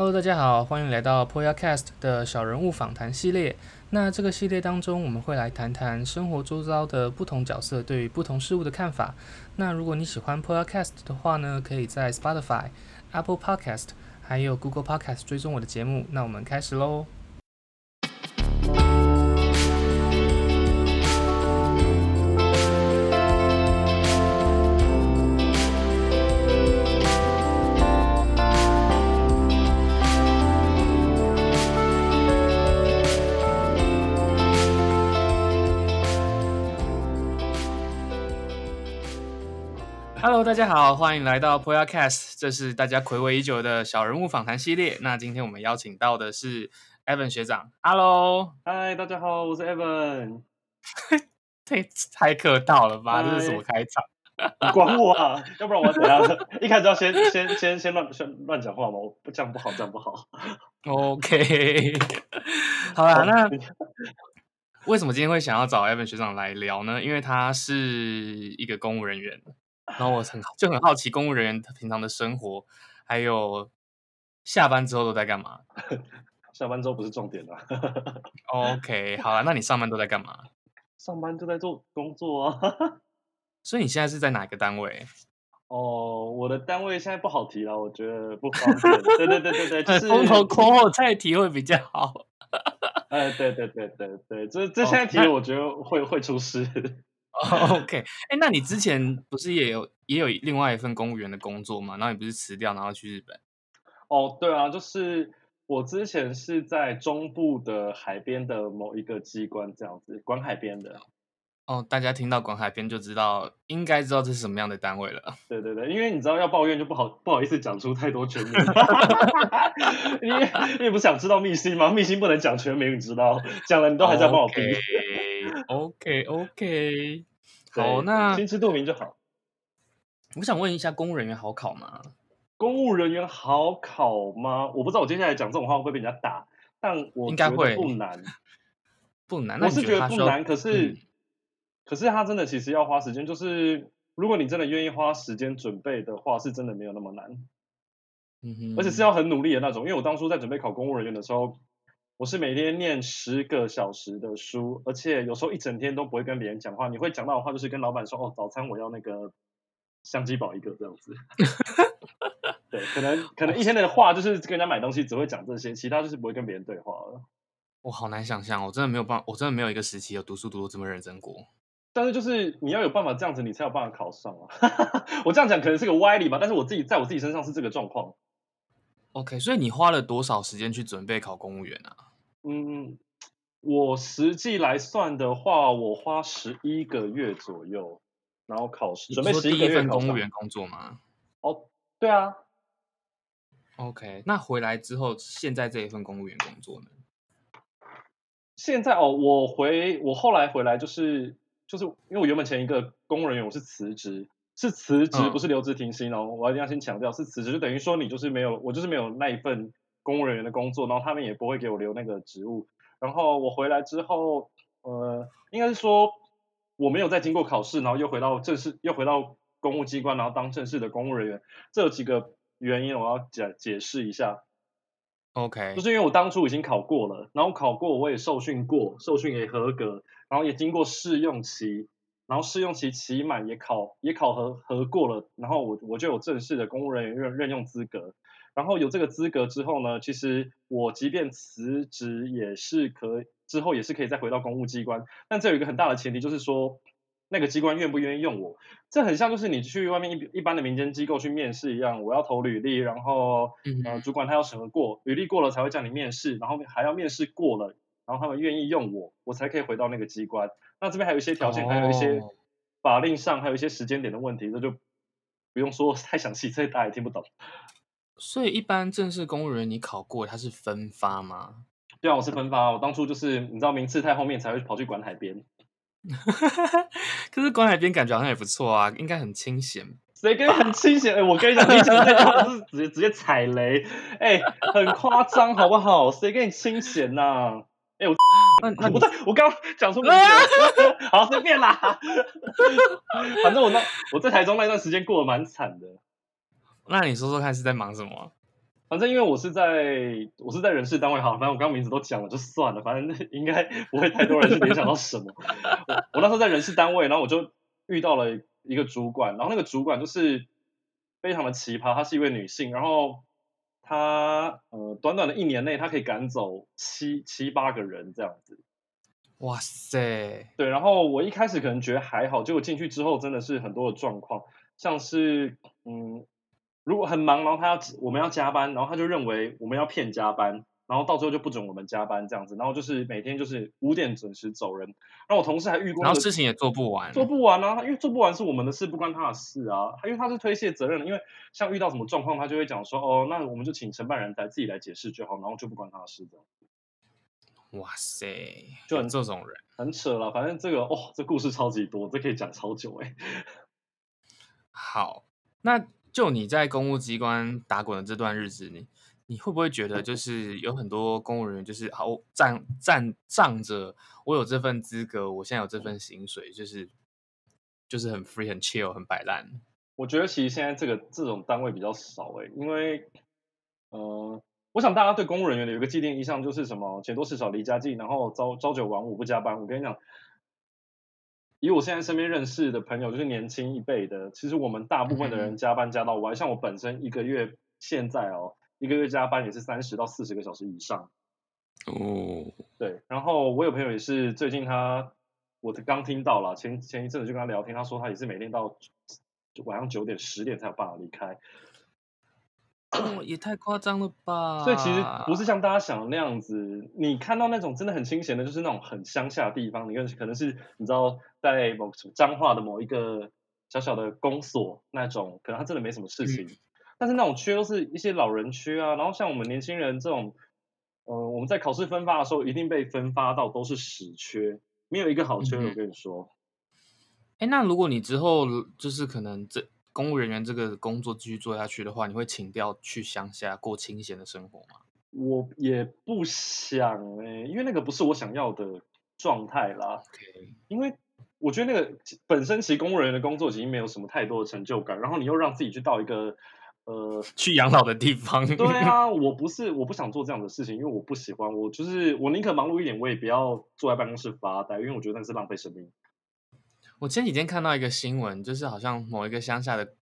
Hello，大家好，欢迎来到 Poyacast 的小人物访谈系列。那这个系列当中，我们会来谈谈生活周遭的不同角色对于不同事物的看法。那如果你喜欢 Poyacast 的话呢，可以在 Spotify、Apple Podcast 还有 Google Podcast 追踪我的节目。那我们开始喽。Hello，大家好，欢迎来到 Poyacast，这是大家睽违已久的小人物访谈系列。那今天我们邀请到的是 Evan 学长。Hello，嗨，大家好，我是 Evan。太 太客套了吧？这是什么开场？你管我啊！要不然我怎样？一开始要先先先先乱先乱讲话吗？我不这样不好，这样不好。OK，好啦，那为什么今天会想要找 Evan 学长来聊呢？因为他是一个公务人员。然后我很就很好奇，公务人员平常的生活，还有下班之后都在干嘛？下班之后不是重点啊。OK，好了，那你上班都在干嘛？上班就在做工作啊。所以你现在是在哪个单位？哦，我的单位现在不好提了，我觉得不方便。对对对对对，就是风头过后再提会比较好。哎，对对对对对，这这现在提，我觉得会、oh, 会出事。OK，哎，那你之前不是也有也有另外一份公务员的工作吗？然后你不是辞掉，然后去日本？哦，对啊，就是我之前是在中部的海边的某一个机关这样子，管海边的。哦，大家听到广海边就知道，应该知道这是什么样的单位了。对对对，因为你知道要抱怨就不好不好意思讲出太多全名，因为你也不想知道密辛吗？密辛不能讲全名，你知道，讲了你都还在帮我逼。OK OK。好，那心知肚明就好。我想问一下，公务人员好考吗？公务人员好考吗？我不知道，我接下来讲这种话会不会被人家打，但我觉得不难，不难。我是觉得不难，可是、嗯，可是他真的其实要花时间。就是如果你真的愿意花时间准备的话，是真的没有那么难。嗯哼，而且是要很努力的那种。因为我当初在准备考公务人员的时候。我是每天念十个小时的书，而且有时候一整天都不会跟别人讲话。你会讲到的话就是跟老板说：“哦，早餐我要那个香鸡堡一个这样子。”对，可能可能一天的话就是跟人家买东西只会讲这些，其他就是不会跟别人对话了。我好难想象，我真的没有办法，我真的没有一个时期有读书读得这么认真过。但是就是你要有办法这样子，你才有办法考上啊。我这样讲可能是个歪理吧，但是我自己在我自己身上是这个状况。OK，所以你花了多少时间去准备考公务员啊？嗯，我实际来算的话，我花十一个月左右，然后考试准备十一份公务员工作吗？哦，对啊。OK，那回来之后，现在这一份公务员工作呢？现在哦，我回我后来回来就是就是因为我原本前一个公务人员我是辞职，是辞职，嗯、不是留职停薪哦。我一定要先强调是辞职，就等于说你就是没有我就是没有那一份。公务人员的工作，然后他们也不会给我留那个职务。然后我回来之后，呃，应该是说我没有再经过考试，然后又回到正式，又回到公务机关，然后当正式的公务人员。这有几个原因，我要解解释一下。OK，就是因为我当初已经考过了，然后考过我也受训过，受训也合格，然后也经过试用期，然后试用期期满也考也考核核过了，然后我我就有正式的公务人员任任用资格。然后有这个资格之后呢，其实我即便辞职也是可，之后也是可以再回到公务机关。但这有一个很大的前提，就是说那个机关愿不愿意用我。这很像就是你去外面一一般的民间机构去面试一样，我要投履历，然后呃主管他要审核过，履历过了才会叫你面试，然后还要面试过了，然后他们愿意用我，我才可以回到那个机关。那这边还有一些条件，还有一些法令上，还有一些时间点的问题，这就不用说太详细，这大家也听不懂。所以一般正式公务员你考过，他是分发吗？对啊，我是分发。我当初就是你知道名次太后面才会跑去管海边。可是管海边感觉好像也不错啊，应该很清闲。谁跟你很清闲？哎、欸，我跟你讲，你讲的是直接直接踩雷，哎、欸，很夸张好不好？谁跟你清闲呐、啊？不对，我刚刚讲错名字。好，随便啦。反正我那我在台中那段时间过得蛮惨的。那你说说看是在忙什么？反正因为我是在我是在人事单位，好，反正我刚刚名字都讲了，就算了，反正应该不会太多人去联想到什么。我我那时候在人事单位，然后我就遇到了一个主管，然后那个主管就是非常的奇葩，她是一位女性，然后她呃短短的一年内，他可以赶走七七八个人这样子。哇塞，对，然后我一开始可能觉得还好，结果进去之后真的是很多的状况，像是嗯。如果很忙，然后他要我们要加班，然后他就认为我们要骗加班，然后到最后就不准我们加班这样子，然后就是每天就是五点准时走人。然后我同事还遇过，然后事情也做不完，做不完啊，因为做不完是我们的事，不关他的事啊。因为他是推卸责任的，因为像遇到什么状况，他就会讲说，哦，那我们就请承办人来自己来解释就好，然后就不关他的事这样。哇塞，就很这种人很扯了，反正这个哦，这故事超级多，这可以讲超久哎。好，那。就你在公务机关打滚的这段日子，你你会不会觉得就是有很多公务人员就是好仗仗仗着我有这份资格，我现在有这份薪水，就是就是很 free 很 chill 很摆烂。我觉得其实现在这个这种单位比较少哎，因为呃，我想大家对公务人员的有一个既定印象就是什么钱多事少离家近，然后朝朝九晚五不加班。我跟你讲。以我现在身边认识的朋友，就是年轻一辈的，其实我们大部分的人加班加到歪，像我本身一个月现在哦，一个月加班也是三十到四十个小时以上。哦，对，然后我有朋友也是最近他，我刚听到了，前前一阵子就跟他聊天，他说他也是每天到晚上九点十点才有办法离开。哦，也太夸张了吧！所以其实不是像大家想的那样子，你看到那种真的很清闲的，就是那种很乡下的地方，你看可能是你知道在某彰化的某一个小小的公所那种，可能他真的没什么事情，嗯、但是那种缺都是一些老人缺啊，然后像我们年轻人这种，嗯、呃，我们在考试分发的时候一定被分发到都是死缺，没有一个好缺，嗯、我跟你说。哎，那如果你之后就是可能这。公务人员这个工作继续做下去的话，你会请调去乡下过清闲的生活吗？我也不想哎、欸，因为那个不是我想要的状态啦。Okay. 因为我觉得那个本身其实公务人员的工作已经没有什么太多的成就感，然后你又让自己去到一个呃去养老的地方。对啊，我不是我不想做这样的事情，因为我不喜欢。我就是我宁可忙碌一点，我也不要坐在办公室发呆，因为我觉得那是浪费生命。我前几天看到一个新闻，就是好像某一个乡下的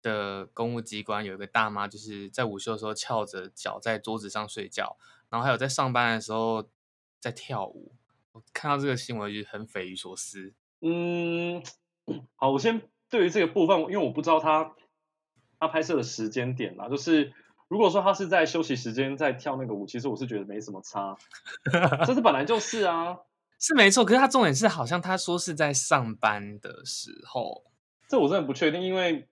的公务机关有一个大妈，就是在午休的时候翘着脚在桌子上睡觉，然后还有在上班的时候在跳舞。我看到这个新闻就很匪夷所思。嗯，好，我先对于这个部分，因为我不知道他他拍摄的时间点啦，就是如果说他是在休息时间在跳那个舞，其实我是觉得没什么差，这是本来就是啊。是没错，可是他重点是，好像他说是在上班的时候，这我真的不确定，因为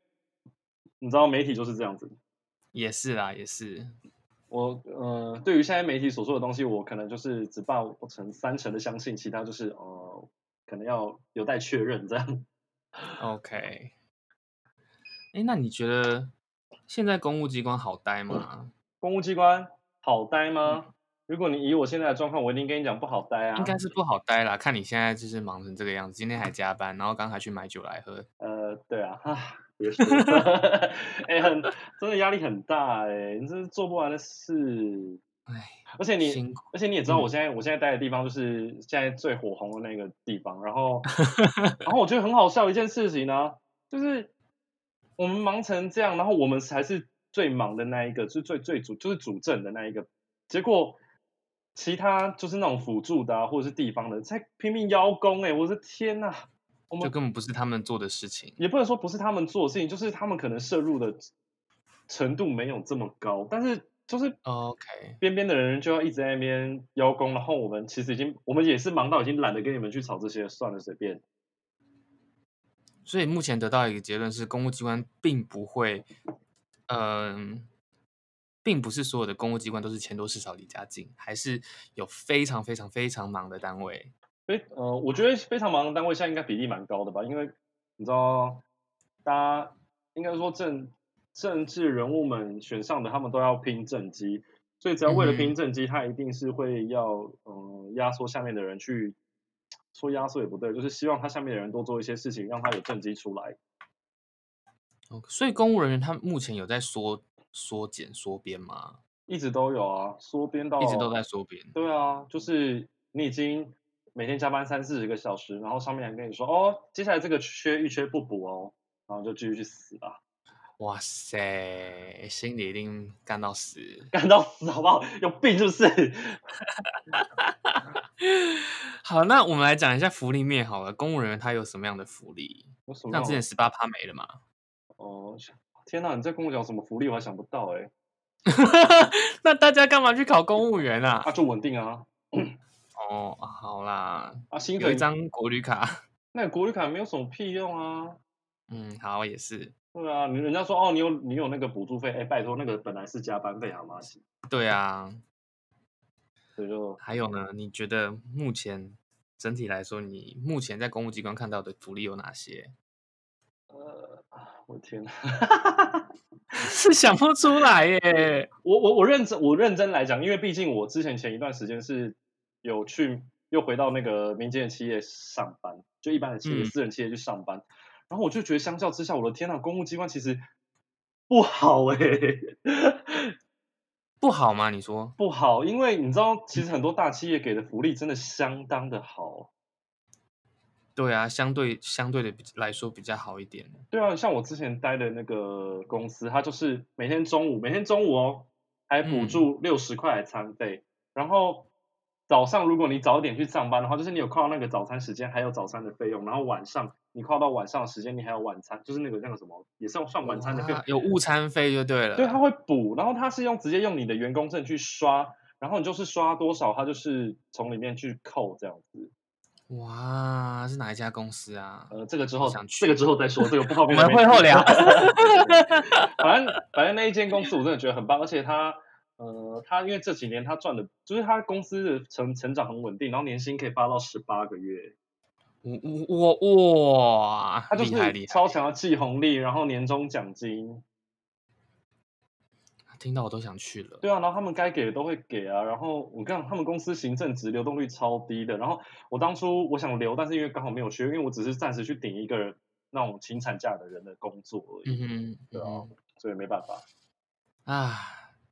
你知道媒体就是这样子。也是啦，也是。我呃，对于现在媒体所说的东西，我可能就是只抱成三成的相信，其他就是呃，可能要有待确认这样。OK。哎，那你觉得现在公务机关好待吗？公务机关好待吗？嗯如果你以我现在的状况，我一定跟你讲不好待啊。应该是不好待啦，看你现在就是忙成这个样子，今天还加班，然后刚才去买酒来喝。呃，对啊，哈，别说了，哎、欸，很真的压力很大哎、欸，你这是做不完的事。哎，而且你，而且你也知道，我现在、嗯、我现在待的地方就是现在最火红的那个地方，然后，然后我觉得很好笑一件事情呢、啊，就是我们忙成这样，然后我们才是最忙的那一个，是最最主就是主政的那一个，结果。其他就是那种辅助的啊，或者是地方的，在拼命邀功哎、欸！我的天呐，我们就根本不是他们做的事情，也不能说不是他们做的事情，就是他们可能摄入的程度没有这么高，但是就是 OK，边边的人就要一直在那边邀功，然后我们其实已经我们也是忙到已经懒得跟你们去吵这些，算了，随便。所以目前得到一个结论是，公务机关并不会，嗯、呃。并不是所有的公务机关都是钱多事少离家近，还是有非常非常非常忙的单位。诶，呃，我觉得非常忙的单位现在应该比例蛮高的吧？因为你知道，大家应该说政政治人物们选上的，他们都要拼政绩，所以只要为了拼政绩，嗯、他一定是会要嗯压缩下面的人去，说压缩也不对，就是希望他下面的人多做一些事情，让他有政绩出来。所以公务人员他目前有在缩。缩减缩编吗？一直都有啊，缩编到一直都在缩编。对啊，就是你已经每天加班三四十个小时，然后上面还跟你说哦，接下来这个缺一缺不补哦，然后就继续去死吧。哇塞，心里一定干到死，干到死好不好？有病是不是？好，那我们来讲一下福利面好了。公务人员他有什么样的福利？有什么？像之前十八趴没了嘛？哦，天哪！你在跟我讲什么福利？我还想不到哎。那大家干嘛去考公务员啊？啊，就稳定啊。哦，好啦。啊，新有一张国旅卡。那个国旅卡没有什么屁用啊。嗯，好，也是。对啊，你人家说哦，你有你有那个补助费，哎，拜托，那个本来是加班费好吗？对啊，所以就还有呢？你觉得目前整体来说，你目前在公务机关看到的福利有哪些？呃，我天哪，是想不出来耶。我我我认真我认真来讲，因为毕竟我之前前一段时间是有去又回到那个民间的企业上班，就一般的企业、嗯、私人企业去上班。然后我就觉得，相较之下，我的天呐，公务机关其实不好哎，不好吗？你说不好，因为你知道，其实很多大企业给的福利真的相当的好。对啊，相对相对的来说比较好一点。对啊，像我之前待的那个公司，它就是每天中午，每天中午哦，还补助六十块餐费，嗯、然后。早上如果你早点去上班的话，就是你有扣到那个早餐时间，还有早餐的费用。然后晚上你快到晚上的时间，你还有晚餐，就是那个那个什么，也是算晚餐的费用，有误餐费就对了。对，他会补，然后他是用直接用你的员工证去刷，然后你就是刷多少，他就是从里面去扣这样子。哇，是哪一家公司啊？呃，这个之后想去，这个之后再说，这个不方 便。我们会后聊。反正反正那一间公司我真的觉得很棒，而且他。呃，他因为这几年他赚的，就是他公司的成成长很稳定，然后年薪可以发到十八个月，哇哇哇，他就是超强的季红利，然后年终奖金，听到我都想去了。对啊，然后他们该给的都会给啊，然后我看他们公司行政职流动率超低的，然后我当初我想留，但是因为刚好没有去，因为我只是暂时去顶一个人那种请产假的人的工作而已，嗯哼，对啊，所以没办法啊。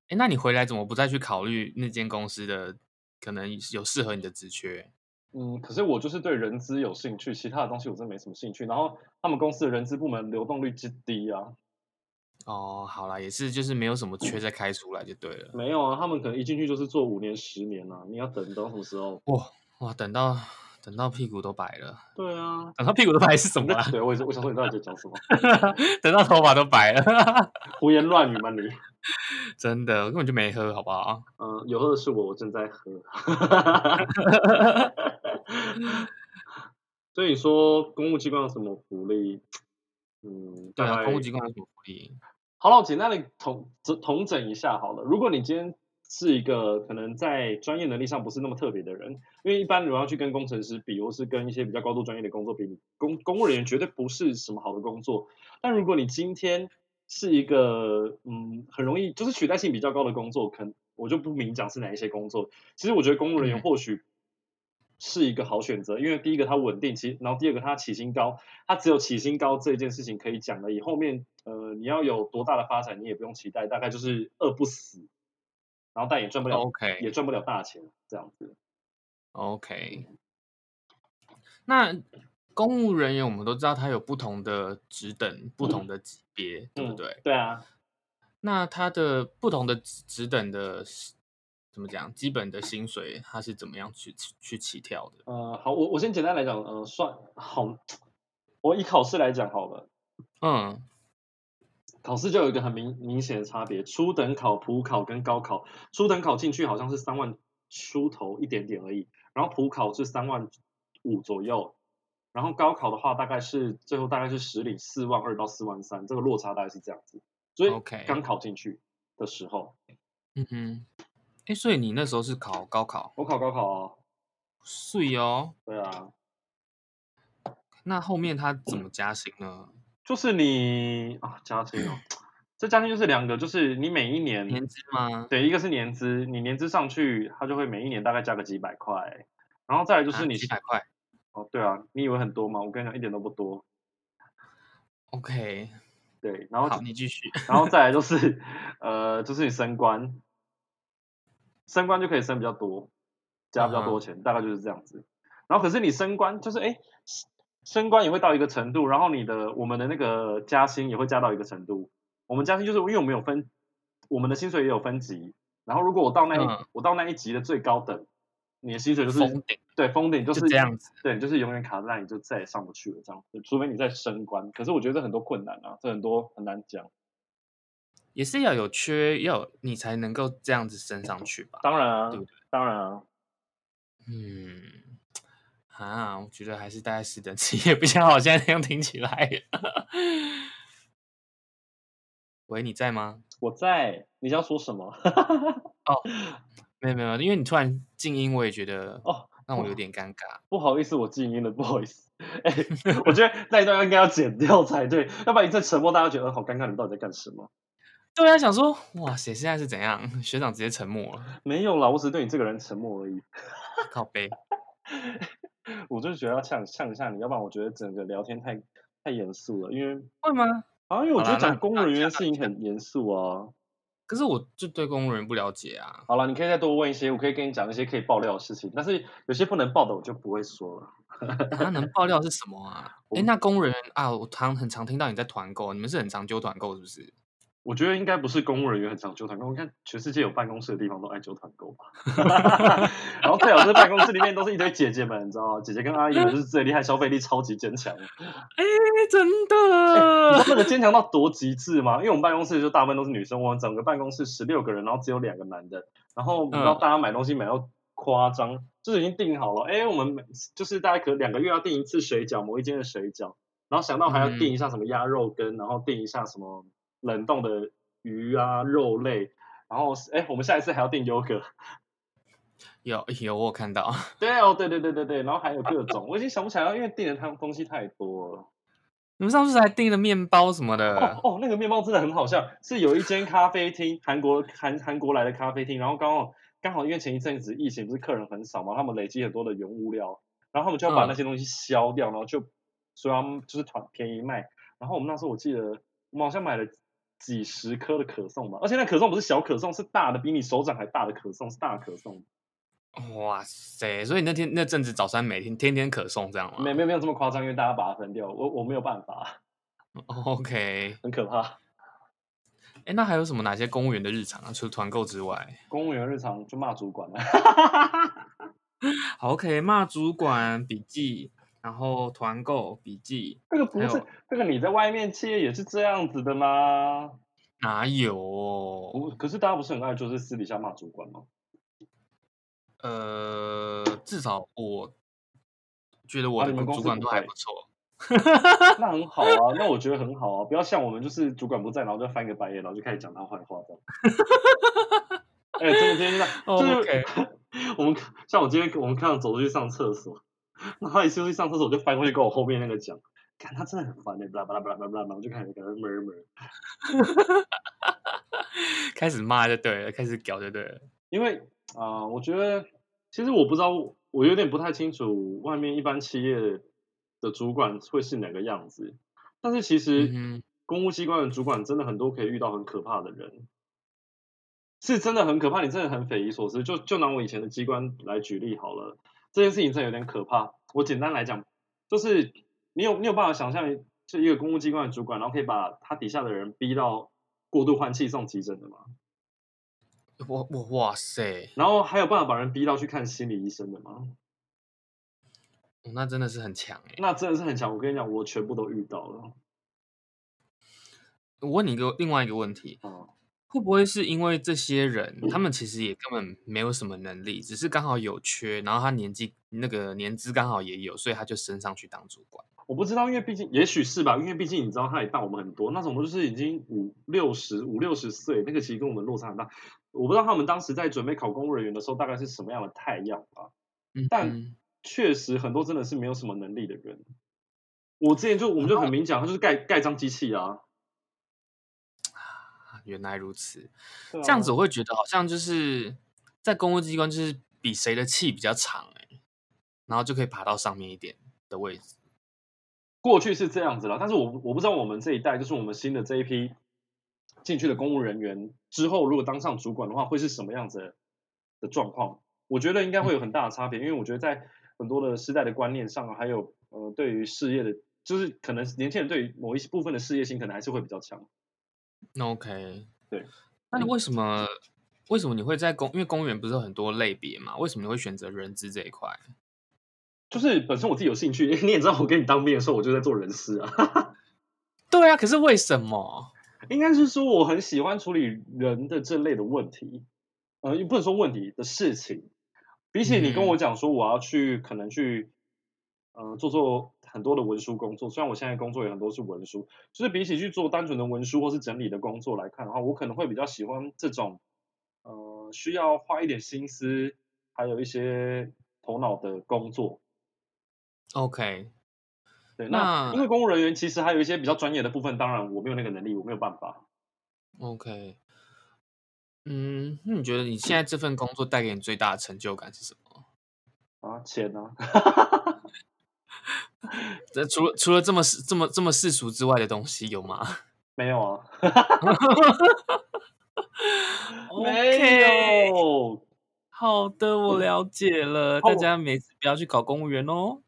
哎，那你回来怎么不再去考虑那间公司的可能有适合你的职缺？嗯，可是我就是对人资有兴趣，其他的东西我真的没什么兴趣。然后他们公司的人资部门流动率之低啊。哦，好啦，也是，就是没有什么缺再开出来就对了。没有啊，他们可能一进去就是做五年、十年啊，你要等到什么时候？哇哇，等到等到屁股都白了。对啊，等到屁股都白是什么啊？对，我也是，我想说你到底在讲什么？等到头发都白了，胡言乱语吗你？真的，我根本就没喝，好不好？嗯，有喝的是我，我正在喝。所以说，公务机关有什么福利？嗯，对啊，公务机关有什么福利？好了，我简单的统统整一下好了。如果你今天是一个可能在专业能力上不是那么特别的人，因为一般如果要去跟工程师比，或是跟一些比较高度专业的工作比，公公务人员绝对不是什么好的工作。但如果你今天是一个嗯，很容易就是取代性比较高的工作，可能我就不明讲是哪一些工作。其实我觉得公务人员或许是一个好选择，嗯、因为第一个它稳定，其然后第二个它起薪高，它只有起薪高这件事情可以讲了。以后面呃你要有多大的发展，你也不用期待，大概就是饿不死，然后但也赚不了，OK，也赚不了大钱这样子。OK，那。公务人员，我们都知道他有不同的职等、不同的级别，嗯、对不对、嗯？对啊。那他的不同的职等的怎么讲？基本的薪水他是怎么样去去起跳的？呃，好，我我先简单来讲，呃，算好，我以考试来讲好了。嗯。考试就有一个很明明显的差别，初等考、普考跟高考。初等考进去好像是三万出头一点点而已，然后普考是三万五左右。然后高考的话，大概是最后大概是实领四万二到四万三，这个落差大概是这样子。所以刚考进去的时候.嗯哼，哎，所以你那时候是考高考？我考高考啊，是哦。对啊。那后面他怎么加薪呢？就是你啊，加薪哦，这加薪就是两个，就是你每一年年资吗？对，一个是年资，你年资上去，他就会每一年大概加个几百块，然后再来就是你、啊、几百块。哦，对啊，你以为很多吗？我跟你讲，一点都不多。OK，对，然后好，你继续。然后再来就 是，呃，就是你升官，升官就可以升比较多，加比较多钱，uh -huh. 大概就是这样子。然后可是你升官，就是哎，升官也会到一个程度，然后你的我们的那个加薪也会加到一个程度。我们加薪就是因为我们有分，我们的薪水也有分级。然后如果我到那一、嗯、我到那一级的最高等，你的薪水就是封顶，对，封顶就是就这样子，对，就是永远卡在那里，就再也上不去了这样子。除非你再升官，可是我觉得这很多困难啊，这很多很难讲。也是要有缺，要有你才能够这样子升上去吧？当然啊，对不对？当然啊。嗯，啊，我觉得还是待在十等企业比较好。现在这样听起来。喂，你在吗？我在。你要说什么？哦，没有没有，因为你突然静音，我也觉得哦，让我有点尴尬。不好意思，我静音了，不好意思。哎，我觉得那一段应该要剪掉才对，要不然一阵沉默，大家觉得好尴尬，你们到底在干什么？对啊，想说哇塞，现在是怎样？学长直接沉默了。没有啦，我只是对你这个人沉默而已。靠北。我就是觉得要呛呛一下你，要不然我觉得整个聊天太太严肃了。因为会吗？啊，因为我觉得讲公务人员的事情很严肃啊。可是我就对公务人员不了解啊。好了，你可以再多问一些，我可以跟你讲一些可以爆料的事情。但是有些不能爆的，我就不会说了。他能爆料是什么啊？哎，那公务人员啊，我常很常听到你在团购，你们是很常揪团购是不是？我觉得应该不是公务人员很常揪团购，你看全世界有办公室的地方都爱揪团购吧。然后最好是办公室里面都是一堆姐姐们，你知道吗？姐姐跟阿姨们就是最厉害，消费力超级坚强。哎，真的？那个坚强到多极致吗？因为我们办公室就大部分都是女生，我们整个办公室十六个人，然后只有两个男的。然后你知道大家买东西买到夸张，就是已经订好了。哎，我们每就是大概可两个月要订一次水饺，某一间的水饺，然后想到还要订一下什么鸭肉羹，然后订一下什么。冷冻的鱼啊，肉类，然后哎，我们下一次还要订优格，有有我有看到，对哦，对对对对对，然后还有各种，我已经想不起来了，因为订的东东西太多了。你们上次还订了面包什么的？哦哦，那个面包真的很好笑，是有一间咖啡厅，韩国韩韩国来的咖啡厅，然后刚好刚好因为前一阵子疫情不是客人很少嘛，他们累积很多的原物料，然后他们就要把那些东西销掉，嗯、然后就说要就是团便宜卖，然后我们那时候我记得我们好像买了。几十颗的可颂嘛，而且那可颂不是小可颂，是大的，比你手掌还大的可颂，是大可颂。哇塞！所以那天那阵子早餐每天天天可颂这样吗？没没没有这么夸张，因为大家把它分掉，我我没有办法。OK，很可怕。哎，那还有什么哪些公务员的日常啊？除了团购之外，公务员日常就骂主管了。好，OK，骂主管笔记。然后团购笔记，这个不是这个你在外面企业也是这样子的吗？哪有、哦？可是大家不是很爱就是私底下骂主管吗？呃，至少我觉得我的主管都还不错。啊、那很好啊，那我觉得很好啊，不要像我们就是主管不在，然后就翻个白眼，然后就开始讲他坏话这样。哎、欸，真的真的，就是. 我们像我今天我们看到走出去上厕所。然后一次去上厕所，我就翻过去跟我后面那个讲，看他真的很烦的，巴拉巴拉巴拉巴拉，然后就开始跟他 murmur，开始骂就对了，开始屌就对了。因为啊、呃，我觉得其实我不知道，我有点不太清楚外面一般企业的主管会是哪个样子，但是其实公务机关的主管真的很多可以遇到很可怕的人，是真的很可怕，你真的很匪夷所思。就就拿我以前的机关来举例好了。这件事情真的有点可怕。我简单来讲，就是你有你有办法想象，就一个公务机关的主管，然后可以把他底下的人逼到过度换气送急诊的吗？我我哇塞！然后还有办法把人逼到去看心理医生的吗？那真的是很强哎！那真的是很强。我跟你讲，我全部都遇到了。我问你一个另外一个问题。嗯会不会是因为这些人，他们其实也根本没有什么能力，只是刚好有缺，然后他年纪那个年资刚好也有，所以他就升上去当主管？我不知道，因为毕竟也许是吧，因为毕竟你知道他也大我们很多，那种都是已经五六十五六十岁，那个其实跟我们落差很大。我不知道他们当时在准备考公务人员的时候，大概是什么样的太阳吧。嗯，但确实很多真的是没有什么能力的人。我之前就我们就很明讲，他就是盖盖章机器啊。原来如此，这样子我会觉得好像就是在公务机关，就是比谁的气比较长哎，然后就可以爬到上面一点的位置。过去是这样子啦，但是我我不知道我们这一代，就是我们新的这一批进去的公务人员之后，如果当上主管的话，会是什么样子的状况？我觉得应该会有很大的差别，嗯、因为我觉得在很多的时代的观念上，还有呃，对于事业的，就是可能年轻人对于某一部分的事业心，可能还是会比较强。OK，对。那你为什么、嗯、为什么你会在公？因为公务员不是有很多类别嘛？为什么你会选择人资这一块？就是本身我自己有兴趣，你也知道，我跟你当兵的时候，我就在做人事啊。对啊，可是为什么？应该是说我很喜欢处理人的这类的问题，呃，也不能说问题的事情。比起你跟我讲说我要去，可能去，呃，做做很多的文书工作。虽然我现在工作也很多是文书，就是比起去做单纯的文书或是整理的工作来看的话，我可能会比较喜欢这种，呃，需要花一点心思，还有一些头脑的工作。OK，对，那，那因为公务人员其实还有一些比较专业的部分，当然我没有那个能力，我没有办法。OK。嗯，那你觉得你现在这份工作带给你最大的成就感是什么？啊，钱呢？这除了除了这么这么这么世俗之外的东西有吗？没有啊。没有。好的，我了解了。大家每次不要去考公务员哦。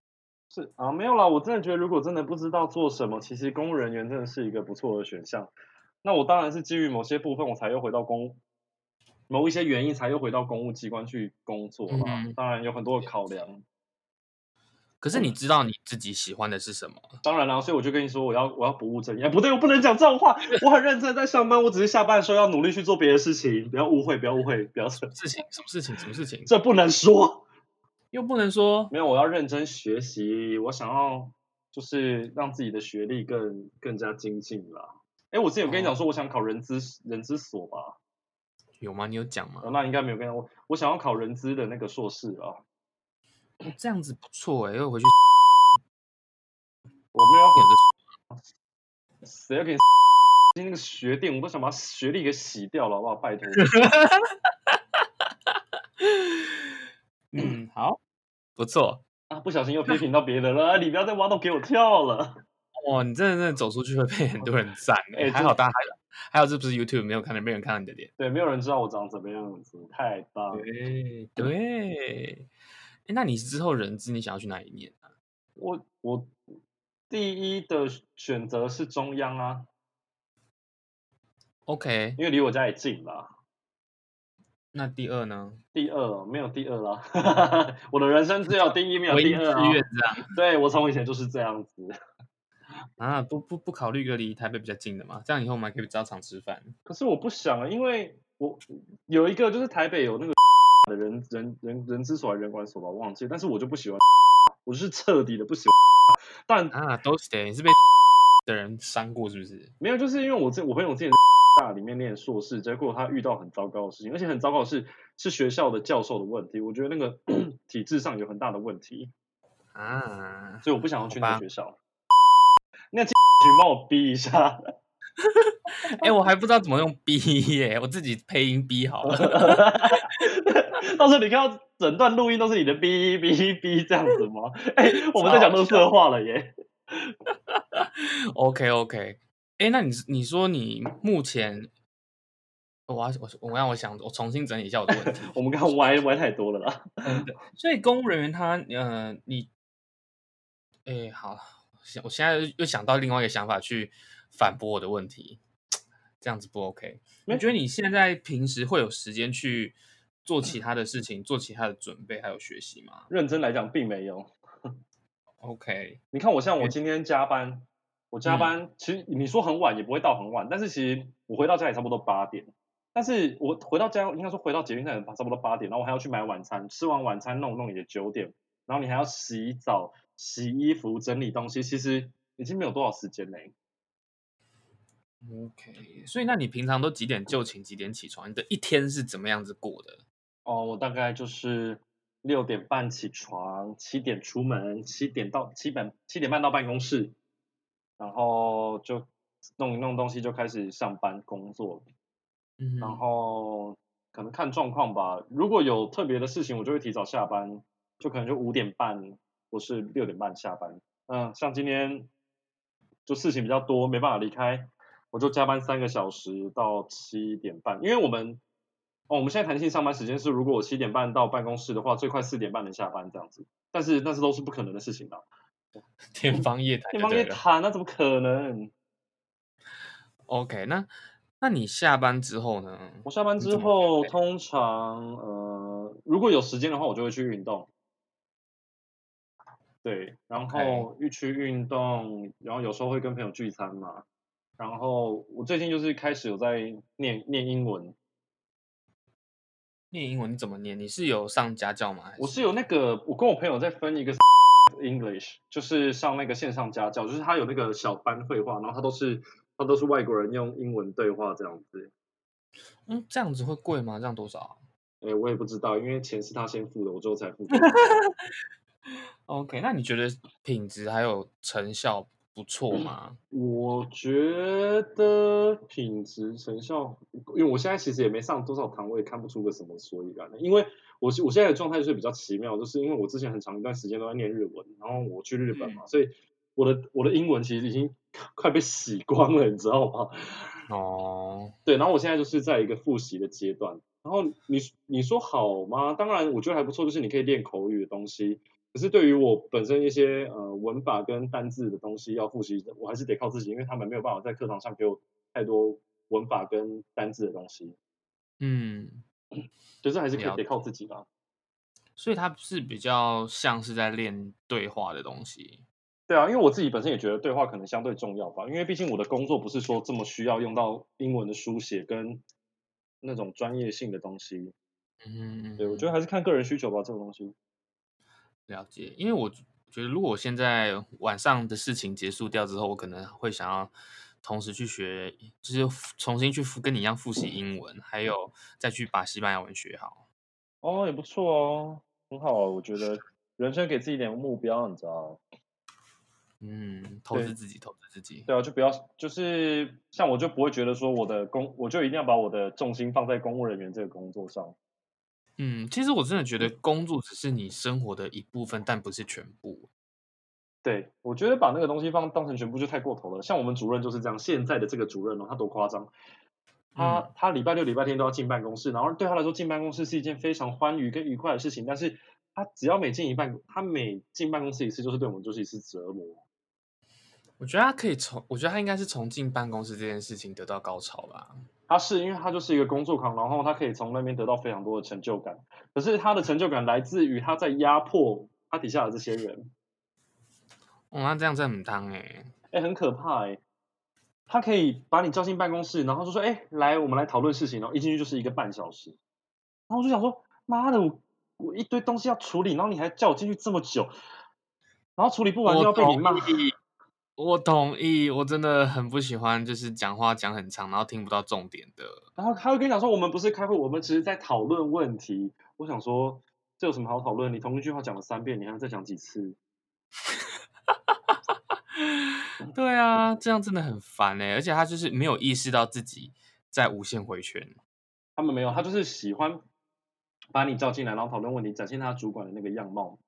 是啊，没有啦。我真的觉得，如果真的不知道做什么，其实公务人员真的是一个不错的选项。那我当然是基于某些部分，我才又回到公。某一些原因才又回到公务机关去工作嘛，嗯、当然有很多的考量。可是你知道你自己喜欢的是什么？当然了，所以我就跟你说，我要我要不务正业。不对，我不能讲这种话。我很认真在上班，我只是下班的时候要努力去做别的事情。不要误会，不要误会，不要什么事情？什么事情？什么事情？这不能说，又不能说。没有，我要认真学习。我想要就是让自己的学历更更加精进啦。哎，我之前有跟你讲说，我想考人资、哦、人资所吧。有吗？你有讲吗？哦、那应该没有跟我。我想要考人资的那个硕士啊。这样子不错哎，因为回去我没有选择。谁要给你那个学电？我都想把学历给洗掉了，好不好？拜托。嗯，好，不错啊。不小心又批评到别人了，你不要再挖洞给我跳了。哇，你真的真的走出去会被很多人赞 哎，欸、还好大家还。还有，这不是 YouTube 没有看到，没有人看到你的脸。对，没有人知道我长怎么样子，太棒。对对，哎，那你之后人资你想要去哪里念啊？我我第一的选择是中央啊。OK，因为离我家也近啦。那第二呢？第二没有第二啦。我的人生只有第一，没有第二啊。对，我从以前就是这样子。啊，不不不考虑一个离台北比较近的嘛？这样以后我们还可以照常吃饭。可是我不想啊，因为我有一个就是台北有那个的人人人人之所人管所吧，忘记。但是我就不喜欢，我就是彻底的不喜欢。但啊，都是的，你是被的人伤过是不是？没有，就是因为我这我朋友之前大里面念硕士，结果他遇到很糟糕的事情，而且很糟糕的是是学校的教授的问题。我觉得那个 体制上有很大的问题啊，所以我不想要去那个学校。那请帮我逼一下。哎、欸，我还不知道怎么用逼耶，我自己配音逼好了。到时候你看到整段录音都是你的逼逼逼这样子吗？哎、欸，我们在讲垃圾话了耶。OK OK，哎、欸，那你你说你目前，我要我我让我想我重新整理一下我的问题。我们刚刚歪歪太多了啦。所以公务人员他呃你，哎、欸、好。我现在又想到另外一个想法去反驳我的问题，这样子不 OK？你觉得你现在平时会有时间去做其他的事情，做其他的准备还有学习吗？认真来讲，并没有。OK，你看我像我今天加班，我加班、嗯、其实你说很晚也不会到很晚，但是其实我回到家也差不多八点。但是我回到家应该说回到捷运站差不多八点，然后我还要去买晚餐，吃完晚餐弄弄也九点，然后你还要洗澡。洗衣服、整理东西，其实已经没有多少时间嘞。OK，所以那你平常都几点就寝，几点起床？你的一天是怎么样子过的？哦，我大概就是六点半起床，七点出门，七点到七点七点半到办公室，然后就弄一弄东西就开始上班工作。嗯，然后可能看状况吧，如果有特别的事情，我就会提早下班，就可能就五点半。或是六点半下班，嗯，像今天就事情比较多，没办法离开，我就加班三个小时到七点半。因为我们哦，我们现在弹性上班时间是，如果我七点半到办公室的话，最快四点半能下班这样子。但是但是都是不可能的事情的。天方夜谭，天方夜谭，那怎么可能？OK，那那你下班之后呢？我下班之后通常呃，如果有时间的话，我就会去运动。对，然后一去运动，然后有时候会跟朋友聚餐嘛。然后我最近就是开始有在念念英文。念英文你怎么念？你是有上家教吗？我是有那个，我跟我朋友在分一个 English，就是上那个线上家教，就是他有那个小班绘画，然后他都是他都是外国人用英文对话这样子。嗯，这样子会贵吗？这样多少？哎，我也不知道，因为钱是他先付的，我之后才付。OK，那你觉得品质还有成效不错吗？我觉得品质成效，因为我现在其实也没上多少堂，我也看不出个什么所以然的。因为我我现在的状态就是比较奇妙，就是因为我之前很长一段时间都在念日文，然后我去日本嘛，所以我的我的英文其实已经快被洗光了，你知道吗？哦，对，然后我现在就是在一个复习的阶段。然后你你说好吗？当然，我觉得还不错，就是你可以练口语的东西。可是对于我本身一些呃文法跟单字的东西要复习，我还是得靠自己，因为他们没有办法在课堂上给我太多文法跟单字的东西。嗯，就是还是可以得靠自己吧。所以它是比较像是在练对话的东西。对啊，因为我自己本身也觉得对话可能相对重要吧，因为毕竟我的工作不是说这么需要用到英文的书写跟那种专业性的东西。嗯，对，我觉得还是看个人需求吧，这种东西。了解，因为我觉得如果我现在晚上的事情结束掉之后，我可能会想要同时去学，就是重新去复跟你一样复习英文，还有再去把西班牙文学好。哦，也不错哦，很好啊，我觉得人生给自己点目标，你知道？嗯，投资自己，投资自己。对啊，就不要，就是像我就不会觉得说我的工，我就一定要把我的重心放在公务人员这个工作上。嗯，其实我真的觉得工作只是你生活的一部分，但不是全部。对，我觉得把那个东西放当成全部就太过头了。像我们主任就是这样，现在的这个主任哦，他多夸张。他、嗯、他礼拜六、礼拜天都要进办公室，然后对他来说进办公室是一件非常欢愉跟愉快的事情。但是他只要每进一办，他每进办公室一次，就是对我们就是一次折磨。我觉得他可以从，我觉得他应该是从进办公室这件事情得到高潮吧。他是因为他就是一个工作狂，然后他可以从那边得到非常多的成就感。可是他的成就感来自于他在压迫他底下的这些人。哦，那这样真的很烫哎，哎，很可怕哎。他可以把你叫进办公室，然后就说：“哎，来，我们来讨论事情。”然后一进去就是一个半小时。然后我就想说：“妈的，我我一堆东西要处理，然后你还叫我进去这么久，然后处理不完就要被你骂。”我同意，我真的很不喜欢，就是讲话讲很长，然后听不到重点的。然后他会跟你讲说，我们不是开会，我们只是在讨论问题。我想说，这有什么好讨论？你同一句话讲了三遍，你还要再讲几次？对啊，这样真的很烦哎，而且他就是没有意识到自己在无限回圈。他们没有，他就是喜欢把你叫进来，然后讨论问题，展现他主管的那个样貌。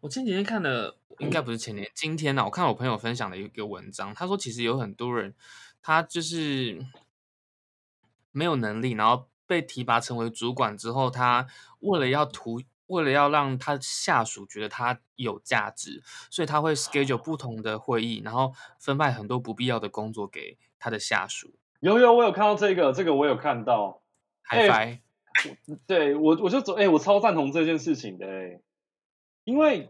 我前几天看了，应该不是前天，今天呢、啊，我看我朋友分享的一个文章，他说其实有很多人，他就是没有能力，然后被提拔成为主管之后，他为了要图，为了要让他下属觉得他有价值，所以他会 schedule 不同的会议，然后分派很多不必要的工作给他的下属。有有，我有看到这个，这个我有看到。嗨嗨，对我我就走，哎，我超赞同这件事情的，哎。因为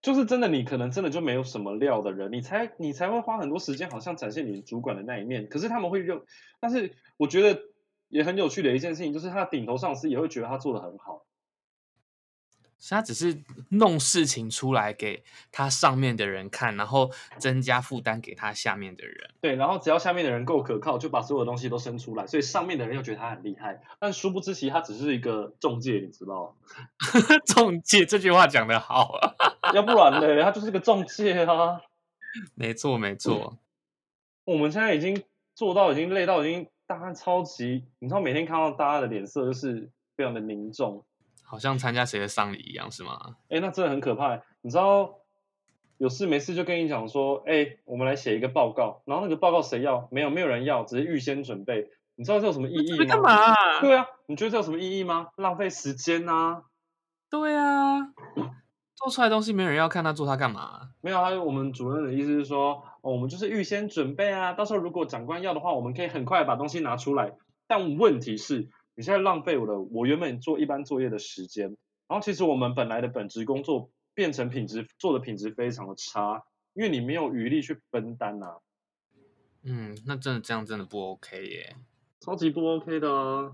就是真的，你可能真的就没有什么料的人，你才你才会花很多时间，好像展现你主管的那一面。可是他们会认，但是我觉得也很有趣的一件事情，就是他的顶头上司也会觉得他做的很好。他只是弄事情出来给他上面的人看，然后增加负担给他下面的人。对，然后只要下面的人够可靠，就把所有的东西都生出来，所以上面的人又觉得他很厉害。但殊不知，其实他只是一个中介，你知道吗？中介这句话讲得好啊，要不然呢，他就是个中介啊。没错，没错。我们现在已经做到，已经累到已经大家超级，你知道，每天看到大家的脸色就是非常的凝重。好像参加谁的丧礼一样，是吗？哎，那真的很可怕。你知道，有事没事就跟你讲说，哎、欸，我们来写一个报告，然后那个报告谁要？没有，没有人要，只是预先准备。你知道这有什么意义吗？干嘛、啊？对啊，你觉得这有什么意义吗？浪费时间啊！对啊，做出来的东西没人要看，他做他干嘛？没有，我们主任的意思是说，哦，我们就是预先准备啊，到时候如果长官要的话，我们可以很快把东西拿出来。但问题是，你现在浪费我的我原本做一般作业的时间，然后其实我们本来的本职工作变成品质做的品质非常的差，因为你没有余力去分担呐、啊。嗯，那真的这样真的不 OK 耶，超级不 OK 的啊！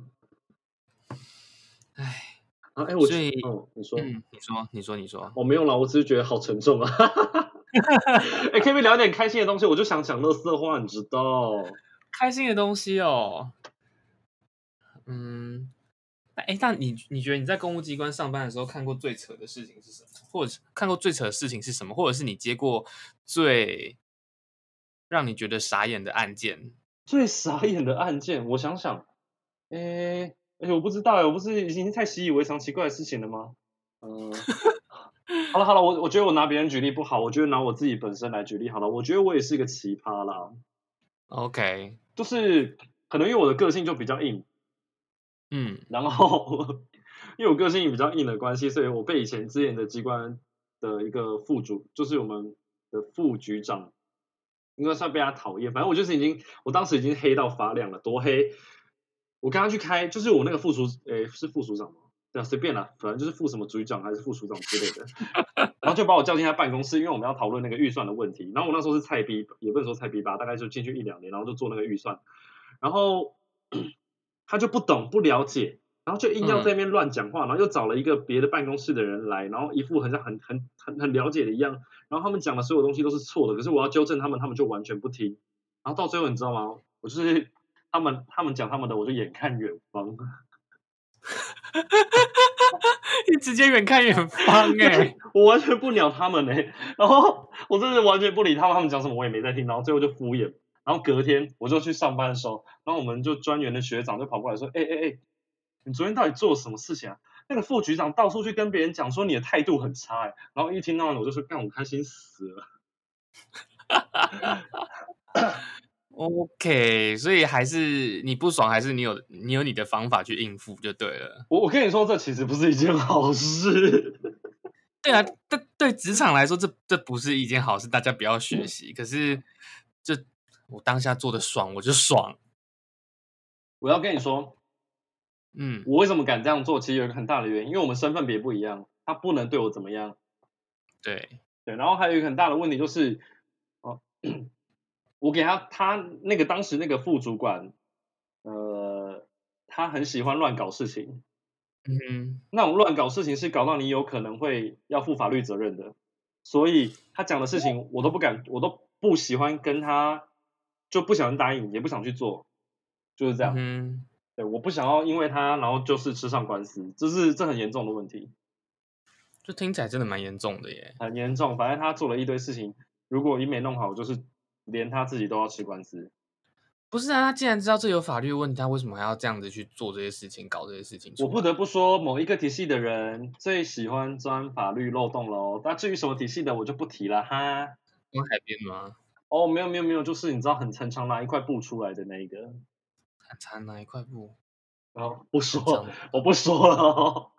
哎。啊，哎，我所以，哦，你说，嗯，你说，你说，你说，我没有了，我只是觉得好沉重啊。哎，可不可以聊点开心的东西？我就想讲乐色话，你知道？开心的东西哦。嗯，哎，那你你觉得你在公务机关上班的时候看过最扯的事情是什么？或者看过最扯的事情是什么？或者是你接过最让你觉得傻眼的案件？最傻眼的案件，我想想，哎。哎，我不知道哎，我不是已经太习以为常奇怪的事情了吗？嗯，好了好了，我我觉得我拿别人举例不好，我觉得拿我自己本身来举例好了。我觉得我也是一个奇葩啦。OK，就是可能因为我的个性就比较硬，嗯，然后 因为我个性比较硬的关系，所以我被以前之前的机关的一个副主，就是我们的副局长，应该算被他讨厌。反正我就是已经，我当时已经黑到发亮了，多黑。我刚刚去开，就是我那个副署，诶，是副署长吗？对啊，随便啦，反正就是副什么局长还是副署长之类的。然后就把我叫进他办公室，因为我们要讨论那个预算的问题。然后我那时候是菜逼，也不能说菜逼吧，大概就进去一两年，然后就做那个预算。然后他就不懂不了解，然后就硬要在那边乱讲话，然后又找了一个别的办公室的人来，然后一副很像很很很很了解的一样。然后他们讲的所有东西都是错的，可是我要纠正他们，他们就完全不听。然后到最后你知道吗？我就是。他们他们讲他们的，我就眼看远方。你直接远看远方哎、欸，我完全不鸟他们哎、欸，然后我真的完全不理他们，他们讲什么我也没在听，然后最后就敷衍。然后隔天我就去上班的时候，然后我们就专员的学长就跑过来说：“哎哎哎，你昨天到底做了什么事情啊？那个副局长到处去跟别人讲说你的态度很差哎、欸。”然后一听到我就说：“干，我开心死了。”OK，所以还是你不爽，还是你有你有你的方法去应付就对了。我我跟你说，这其实不是一件好事。对啊，对对，职场来说，这这不是一件好事，大家不要学习。可是，就我当下做的爽，我就爽。我要跟你说，嗯，我为什么敢这样做？其实有一个很大的原因，因为我们身份别不一样，他不能对我怎么样。对对，然后还有一个很大的问题就是，哦。我给他，他那个当时那个副主管，呃，他很喜欢乱搞事情，嗯，那种乱搞事情是搞到你有可能会要负法律责任的，所以他讲的事情我都不敢，我都不喜欢跟他，就不想答应，也不想去做，就是这样，嗯，对，我不想要因为他，然后就是吃上官司，这是这很严重的问题，这听起来真的蛮严重的耶，很严重，反正他做了一堆事情，如果一没弄好，就是。连他自己都要吃官司，不是啊？他既然知道这有法律问题，他为什么还要这样子去做这些事情，搞这些事情？我不得不说，某一个体系的人最喜欢钻法律漏洞喽。那至于什么体系的，我就不提了哈。跟海边吗？哦，没有没有没有，就是你知道很很长拿一块布出来的那一个，很长拿一块布。哦，不说，我不说了、哦。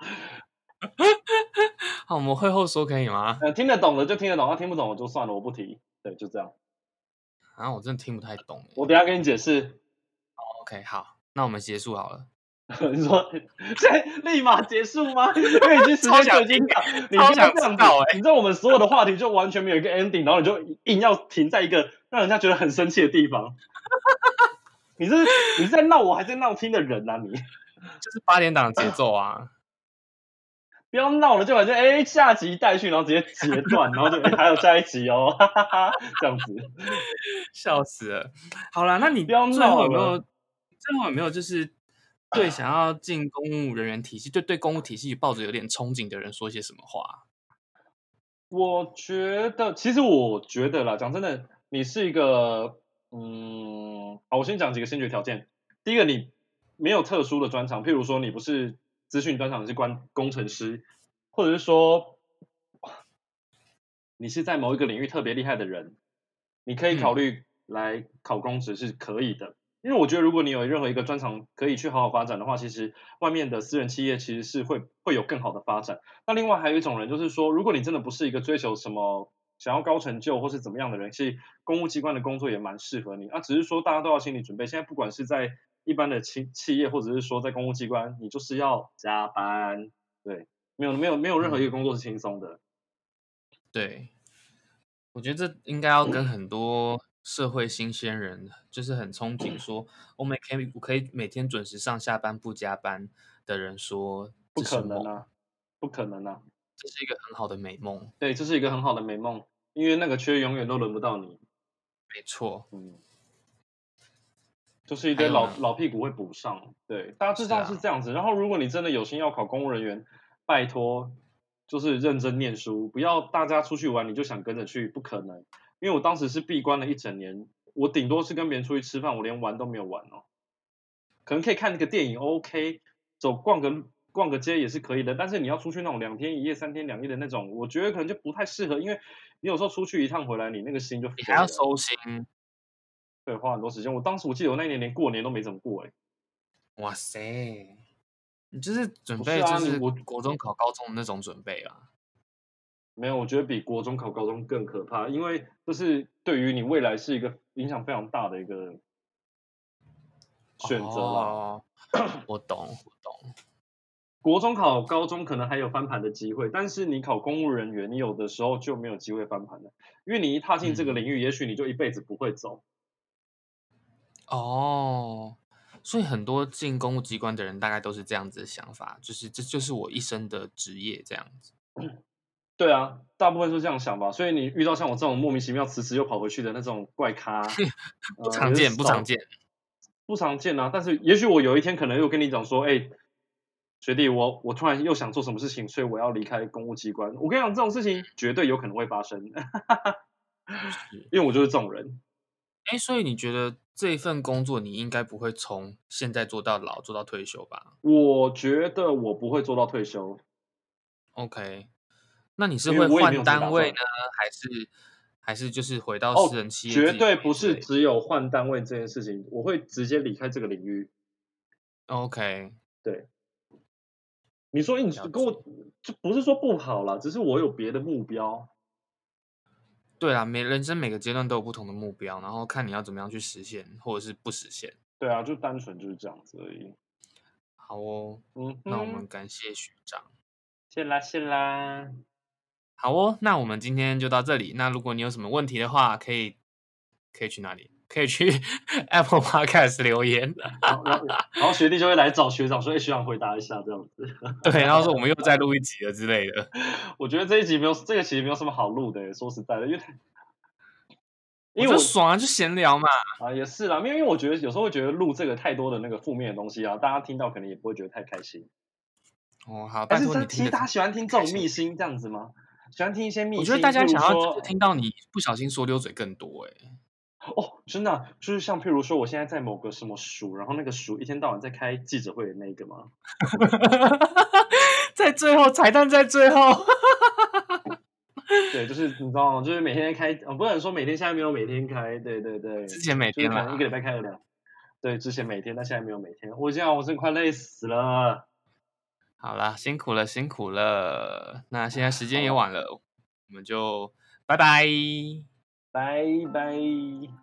好，我们会后说可以吗？呃，听得懂的就听得懂，那听不懂我就算了，我不提。对，就这样。啊，我真的听不太懂。我等下跟你解释。OK，好，那我们结束好了。你说，现在立马结束吗？因为已经时间就已经到，你不要这样搞哎！你知道我们所有的话题就完全没有一个 ending，然后你就硬要停在一个让人家觉得很生气的地方。你是你是在闹我，还是在闹听的人啊？你 就是八点档的节奏啊！不要闹了，就感觉哎，下集待续，然后直接截断，然后就还有下一集哦，哈哈哈，这样子，笑死了。好了，那你不要闹了。最后有没有？最后有没有就是对想要进公务人员体系，就对公务体系抱着有点憧憬的人说些什么话？我觉得，其实我觉得啦，讲真的，你是一个，嗯，好，我先讲几个先决条件。第一个，你没有特殊的专长，譬如说你不是。资讯专长是关工程师，或者是说，你是在某一个领域特别厉害的人，你可以考虑来考公职是可以的。嗯因为我觉得，如果你有任何一个专长可以去好好发展的话，其实外面的私人企业其实是会会有更好的发展。那另外还有一种人，就是说，如果你真的不是一个追求什么想要高成就或是怎么样的人，其实公务机关的工作也蛮适合你。那只是说大家都要心理准备，现在不管是在一般的企企业，或者是说在公务机关，你就是要加班。对，没有没有没有任何一个工作是轻松的。嗯。对，我觉得这应该要跟很多。社会新鲜人就是很憧憬说，我每可以可以每天准时上下班不加班的人说，不可能啊，不可能啊，这是一个很好的美梦。对，这是一个很好的美梦，因为那个缺永远都轮不到你。没错，嗯，就是一堆老老屁股会补上。对，大致上是这样子。啊、然后，如果你真的有心要考公务人员，拜托，就是认真念书，不要大家出去玩你就想跟着去，不可能。因为我当时是闭关了一整年，我顶多是跟别人出去吃饭，我连玩都没有玩哦。可能可以看那个电影，OK，走逛个逛个街也是可以的。但是你要出去那种两天一夜、三天两夜的那种，我觉得可能就不太适合，因为你有时候出去一趟回来，你那个心就你还要收心，对，花很多时间。我当时我记得我那一年连过年都没怎么过，哎，哇塞，你就是准备就是我国中考高中的那种准备啊。没有，我觉得比国中考高中更可怕，因为这是对于你未来是一个影响非常大的一个选择啦。哦，我懂，我懂。国中考高中可能还有翻盘的机会，但是你考公务人员，你有的时候就没有机会翻盘了，因为你一踏进这个领域，嗯、也许你就一辈子不会走。哦，所以很多进公务机关的人大概都是这样子的想法，就是这就是我一生的职业这样子。对啊，大部分是这样想吧。所以你遇到像我这种莫名其妙辞职又跑回去的那种怪咖，不常见，呃、不常见，不常见啊。但是也许我有一天可能又跟你讲说，哎，学弟，我我突然又想做什么事情，所以我要离开公务机关。我跟你讲，这种事情绝对有可能会发生，因为我就是这种人。哎，所以你觉得这一份工作你应该不会从现在做到老，做到退休吧？我觉得我不会做到退休。OK。那你是会换单位呢，还是还是就是回到私人企业？绝对不是只有换单位这件事情，我会直接离开这个领域。OK，对。你说你跟我，就不是说不好啦，只是我有别的目标。对啊，每人生每个阶段都有不同的目标，然后看你要怎么样去实现，或者是不实现。对啊，就单纯就是这样子而已。好哦，嗯，那我们感谢学长，谢啦谢啦。好哦，那我们今天就到这里。那如果你有什么问题的话，可以可以去哪里？可以去 Apple Podcast 留言。然后，然后学弟就会来找学长说：“哎，学长回答一下这样子。”对，然后说我们又再录一集了之类的。我觉得这一集没有这个其实没有什么好录的，说实在的，因为因为爽啊，就闲聊嘛。啊，也是啦，因为因为我觉得有时候会觉得录这个太多的那个负面的东西啊，大家听到可能也不会觉得太开心。哦，好，但是其实大家喜欢听这种秘辛这样子吗？喜欢听一些秘密，我觉得大家想要听到你不小心说溜嘴更多哎、欸。哦，真的、啊，就是像譬如说，我现在在某个什么署，然后那个署一天到晚在开记者会的那个吗？在最后彩蛋，在最后。对，就是你知道吗？就是每天开，我不能说每天，现在没有每天开。对对对，之前每天嘛，一个礼拜开了两。对，之前每天，但现在没有每天。我这样，我真的快累死了。好啦，辛苦了，辛苦了。那现在时间也晚了，我们就拜拜，拜拜。